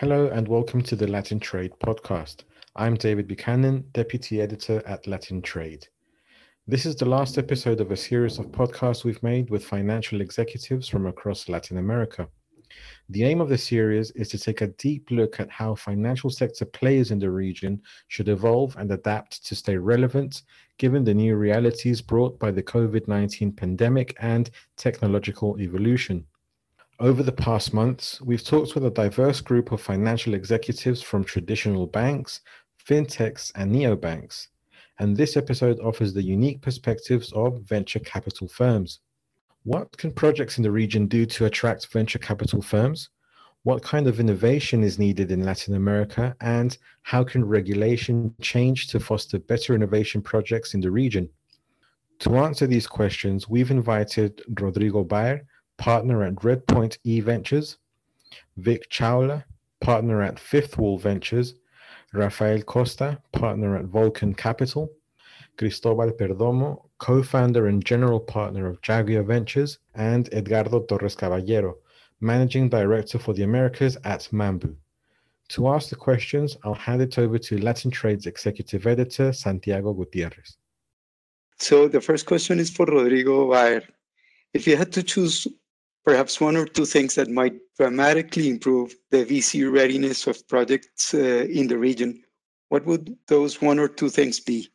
Hello and welcome to the Latin Trade podcast. I'm David Buchanan, Deputy Editor at Latin Trade. This is the last episode of a series of podcasts we've made with financial executives from across Latin America. The aim of the series is to take a deep look at how financial sector players in the region should evolve and adapt to stay relevant given the new realities brought by the COVID 19 pandemic and technological evolution. Over the past months, we've talked with a diverse group of financial executives from traditional banks, fintechs, and neobanks. And this episode offers the unique perspectives of venture capital firms. What can projects in the region do to attract venture capital firms? What kind of innovation is needed in Latin America? And how can regulation change to foster better innovation projects in the region? To answer these questions, we've invited Rodrigo Baer, partner at Redpoint E Ventures, Vic Chawla, partner at Fifth Wall Ventures, Rafael Costa, partner at Vulcan Capital, Cristobal Perdomo, co founder and general partner of Jaguar Ventures, and Edgardo Torres Caballero, managing director for the Americas at Mambu. To ask the questions, I'll hand it over to Latin Trade's executive editor, Santiago Gutierrez. So the first question is for Rodrigo Baer. If you had to choose perhaps one or two things that might dramatically improve the VC readiness of projects uh, in the region, what would those one or two things be?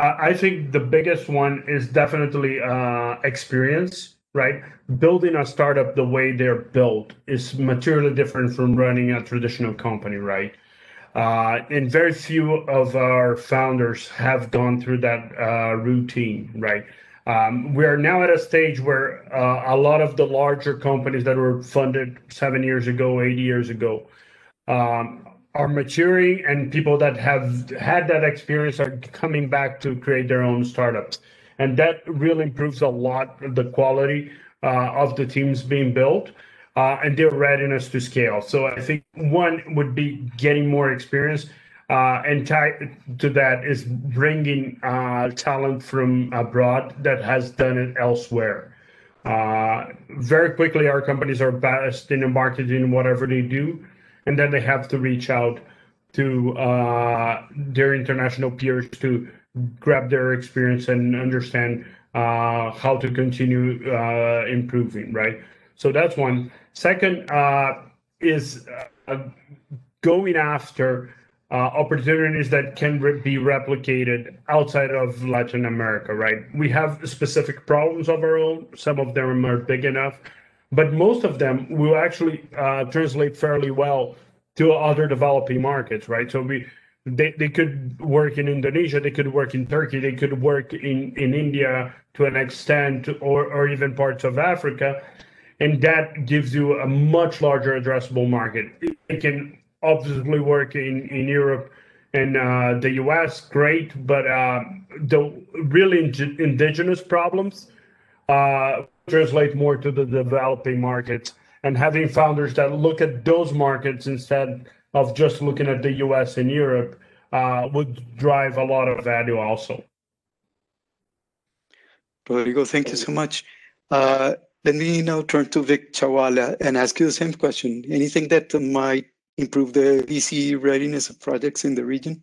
I think the biggest one is definitely uh, experience, right? Building a startup the way they're built is materially different from running a traditional company, right? Uh, and very few of our founders have gone through that uh, routine, right? Um, we are now at a stage where uh, a lot of the larger companies that were funded seven years ago, eight years ago, um, are maturing, and people that have had that experience are coming back to create their own startups, and that really improves a lot the quality uh, of the teams being built. Uh, and their readiness to scale. So I think one would be getting more experience uh, and tied to that is bringing uh, talent from abroad that has done it elsewhere. Uh, very quickly, our companies are best in the marketing whatever they do, and then they have to reach out to uh, their international peers to grab their experience and understand uh, how to continue uh, improving. Right. So that's one. Second is going after uh, opportunities that can re- be replicated outside of Latin America, right? We have specific problems of our own. Some of them are big enough, but most of them will actually uh, translate fairly well to other developing markets, right? So we they, they could work in Indonesia, they could work in Turkey, they could work in, in India to an extent, or, or even parts of Africa. And that gives you a much larger addressable market. It can obviously work in, in Europe and uh, the US, great, but uh, the really ind- indigenous problems uh, translate more to the developing markets. And having founders that look at those markets instead of just looking at the US and Europe uh, would drive a lot of value also. Rodrigo, thank you so much. Uh, let me now turn to Vic Chawla and ask you the same question. Anything that might improve the VC readiness of projects in the region?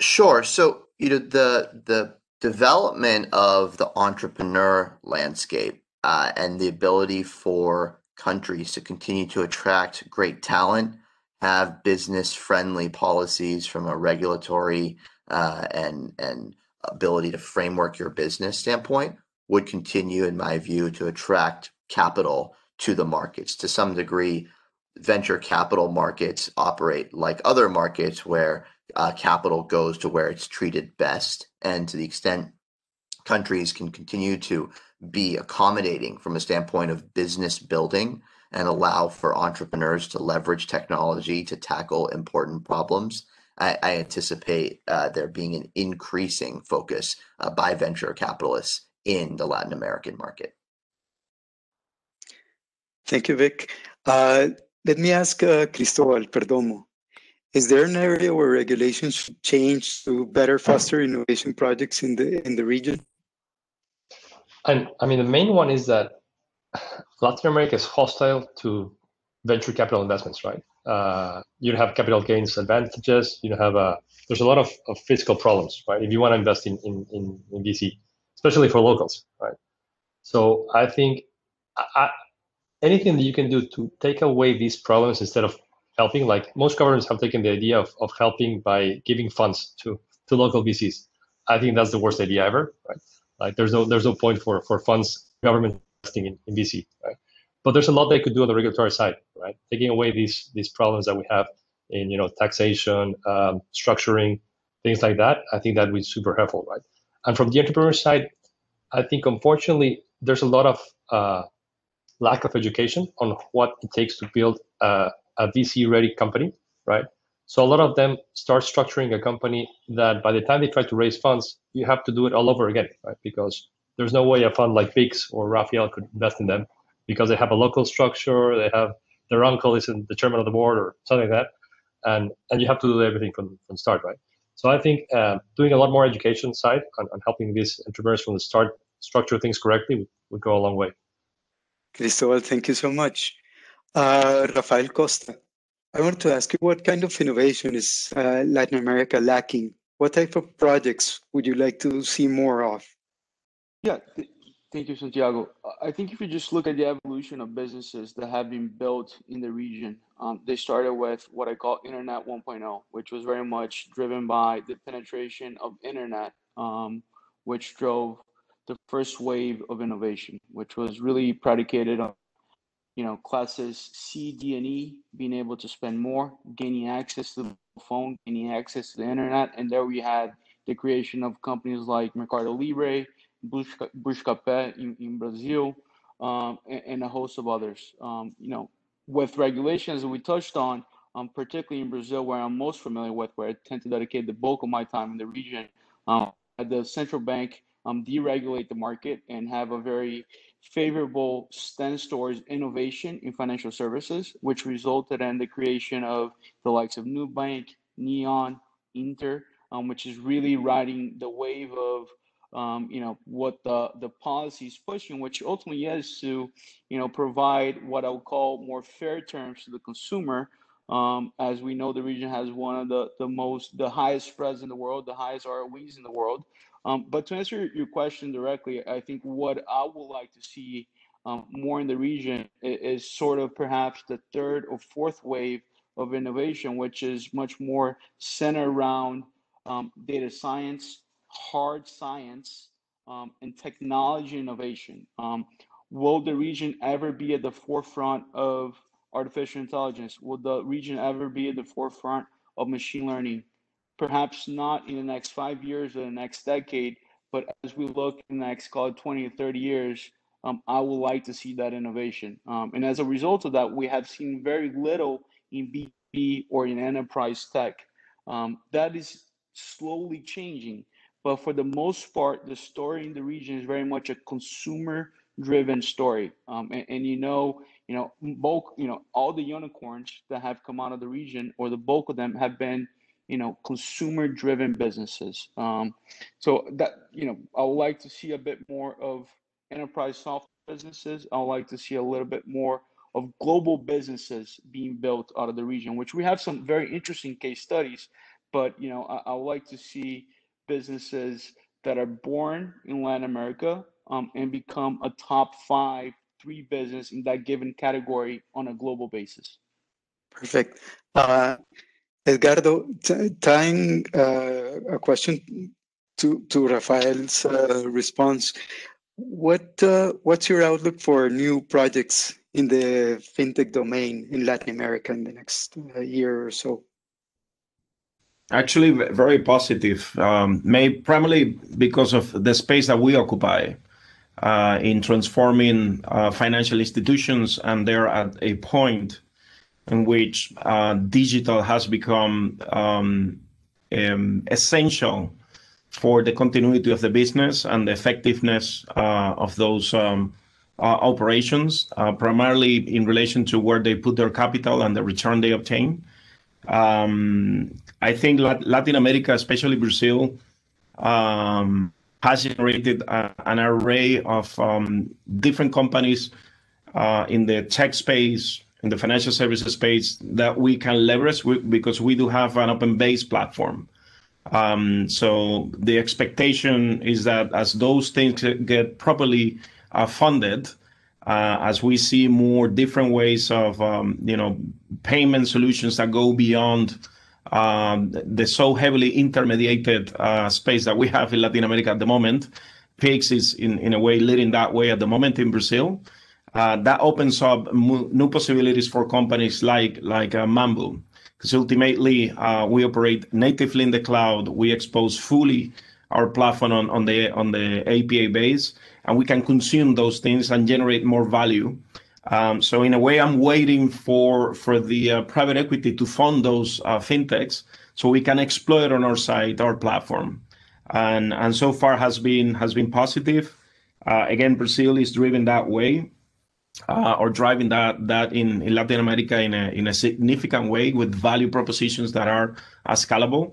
Sure. So, you know, the the development of the entrepreneur landscape uh, and the ability for countries to continue to attract great talent, have business friendly policies from a regulatory uh, and and ability to framework your business standpoint would continue, in my view, to attract capital to the markets to some degree venture capital markets operate like other markets where uh, capital goes to where it's treated best. And to the extent countries can continue to be accommodating from a standpoint of business building and allow for entrepreneurs to leverage technology to tackle important problems, I, I anticipate uh, there being an increasing focus uh, by venture capitalists in the Latin American market. Thank you, Vic. Uh, let me ask uh, Cristobal Perdomo. Is there an area where regulations should change to better foster innovation projects in the in the region? And I mean, the main one is that Latin America is hostile to venture capital investments, right? Uh, you don't have capital gains advantages. You don't have a there's a lot of, of fiscal problems, right? If you want to invest in, in, in, in VC, especially for locals, right? So I think I, anything that you can do to take away these problems instead of helping, like most governments have taken the idea of, of helping by giving funds to, to local VCs. I think that's the worst idea ever, right? Like there's no there's no point for, for funds government investing in, in VC, right? But there's a lot they could do on the regulatory side, right? Taking away these these problems that we have in you know taxation, um, structuring, things like that. I think that would be super helpful, right? And from the entrepreneur side, I think unfortunately there's a lot of uh, lack of education on what it takes to build a, a VC-ready company, right? So a lot of them start structuring a company that by the time they try to raise funds, you have to do it all over again, right? Because there's no way a fund like Pix or Rafael could invest in them because they have a local structure, they have their uncle is in the chairman of the board or something like that and and you have to do everything from from start, right? So I think uh, doing a lot more education side and, and, helping these entrepreneurs from the start structure things correctly would, would go a long way. Cristobal, thank you so much. Uh, Rafael Costa, I want to ask you what kind of innovation is uh, Latin America lacking? What type of projects would you like to see more of? Yeah, Thank you, Santiago. I think if you just look at the evolution of businesses that have been built in the region, um, they started with what I call Internet 1.0, which was very much driven by the penetration of Internet, um, which drove the first wave of innovation, which was really predicated on, you know, classes C, D, and E being able to spend more, gaining access to the phone, gaining access to the Internet, and there we had the creation of companies like Mercado Libre Buscapé in, in Brazil, um, and, and, a host of others. Um, you know, with regulations that we touched on, um, particularly in Brazil, where I'm most familiar with, where I tend to dedicate the bulk of my time in the region, at the central bank um, deregulate the market and have a very favorable stance towards innovation in financial services, which resulted in the creation of the likes of Nubank, Neon, Inter, um, which is really riding the wave of um, you know what the the policy is pushing, which ultimately is to you know provide what I would call more fair terms to the consumer. Um, as we know, the region has one of the the most the highest spreads in the world, the highest ROEs in the world. Um, but to answer your question directly, I think what I would like to see um, more in the region is, is sort of perhaps the third or fourth wave of innovation, which is much more centered around um, data science, hard science um, and technology innovation. Um, will the region ever be at the forefront of artificial intelligence? Will the region ever be at the forefront of machine learning? Perhaps not in the next five years or the next decade, but as we look in the next, call it 20 or 30 years, um, I would like to see that innovation. Um, and as a result of that, we have seen very little in B2B or in enterprise tech. Um, that is slowly changing. But for the most part, the story in the region is very much a consumer driven story. Um, and, and, you know, you know, bulk, you know, all the unicorns that have come out of the region or the bulk of them have been, you know, consumer driven businesses. Um, so that, you know, I would like to see a bit more of enterprise software businesses. I would like to see a little bit more of global businesses being built out of the region, which we have some very interesting case studies. But you know, I, I would like to see businesses that are born in Latin America um, and become a top five, three business in that given category on a global basis. Perfect. Uh, Edgardo, t- tying uh, a question to, to Rafael's uh, response, what uh, what's your outlook for new projects in the fintech domain in Latin America in the next uh, year or so? Actually, very positive. Um, may primarily because of the space that we occupy uh, in transforming uh, financial institutions, and they're at a point in which uh, digital has become um, um, essential for the continuity of the business and the effectiveness uh, of those um, uh, operations, uh, primarily in relation to where they put their capital and the return they obtain. Um, I think Latin America, especially Brazil, um, has generated an array of um, different companies uh, in the tech space, in the financial services space that we can leverage because we do have an open-based platform. So the expectation is that as those things get properly funded, as we see more different ways of you know, payment solutions that go beyond Um, the so heavily intermediated uh, space that we have in Latin America at the moment, Pix is in in a way leading that way at the moment in Brazil. Uh, that opens up new possibilities for companies like like uh, Mambu. Because ultimately, we operate natively in the cloud. We expose fully our platform on the API base, and we can consume those things and generate more value. Um, so in a way, I'm waiting for for the uh, private equity to fund those uh, fintechs so we can exploit on our side our platform. And and so far has been has been positive. Uh, again, Brazil is driven that way or driving that that in in Latin America in a significant way with value propositions that are scalable.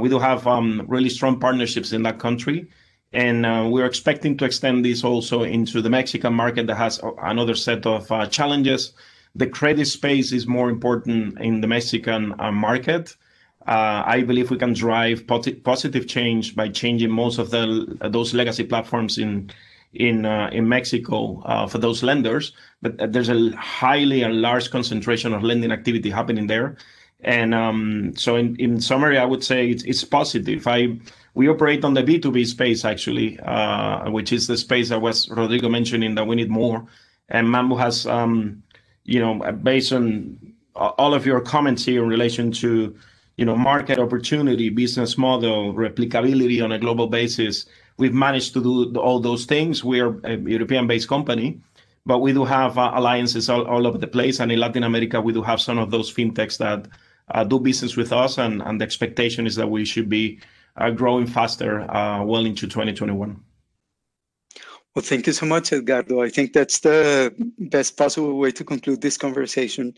We do have um, really strong partnerships in that country. And uh, we're expecting to extend this also into the Mexican market that has another set of uh, challenges. The credit space is more important in the Mexican uh, market. I believe we can drive positive change by changing most of the those legacy platforms in in Mexico for those lenders. But there's a highly and large concentration of lending activity happening there. And um, so in summary, I would say it's positive. We operate on the B2B space, actually, uh, which is the space that was Rodrigo mentioning that we need more. And Mambu has, um, you know, based on all of your comments here in relation to you know, market opportunity, business model, replicability on a global basis, we've managed to do all those things. We are a European-based company, but we do have uh, alliances all over the place. And in Latin America, we do have some of those fintechs that uh, do business with us. And the expectation is that we should be growing faster uh, well into 2021. Well, Thank you so much, Edgardo. I think that's the best possible way to conclude this conversation.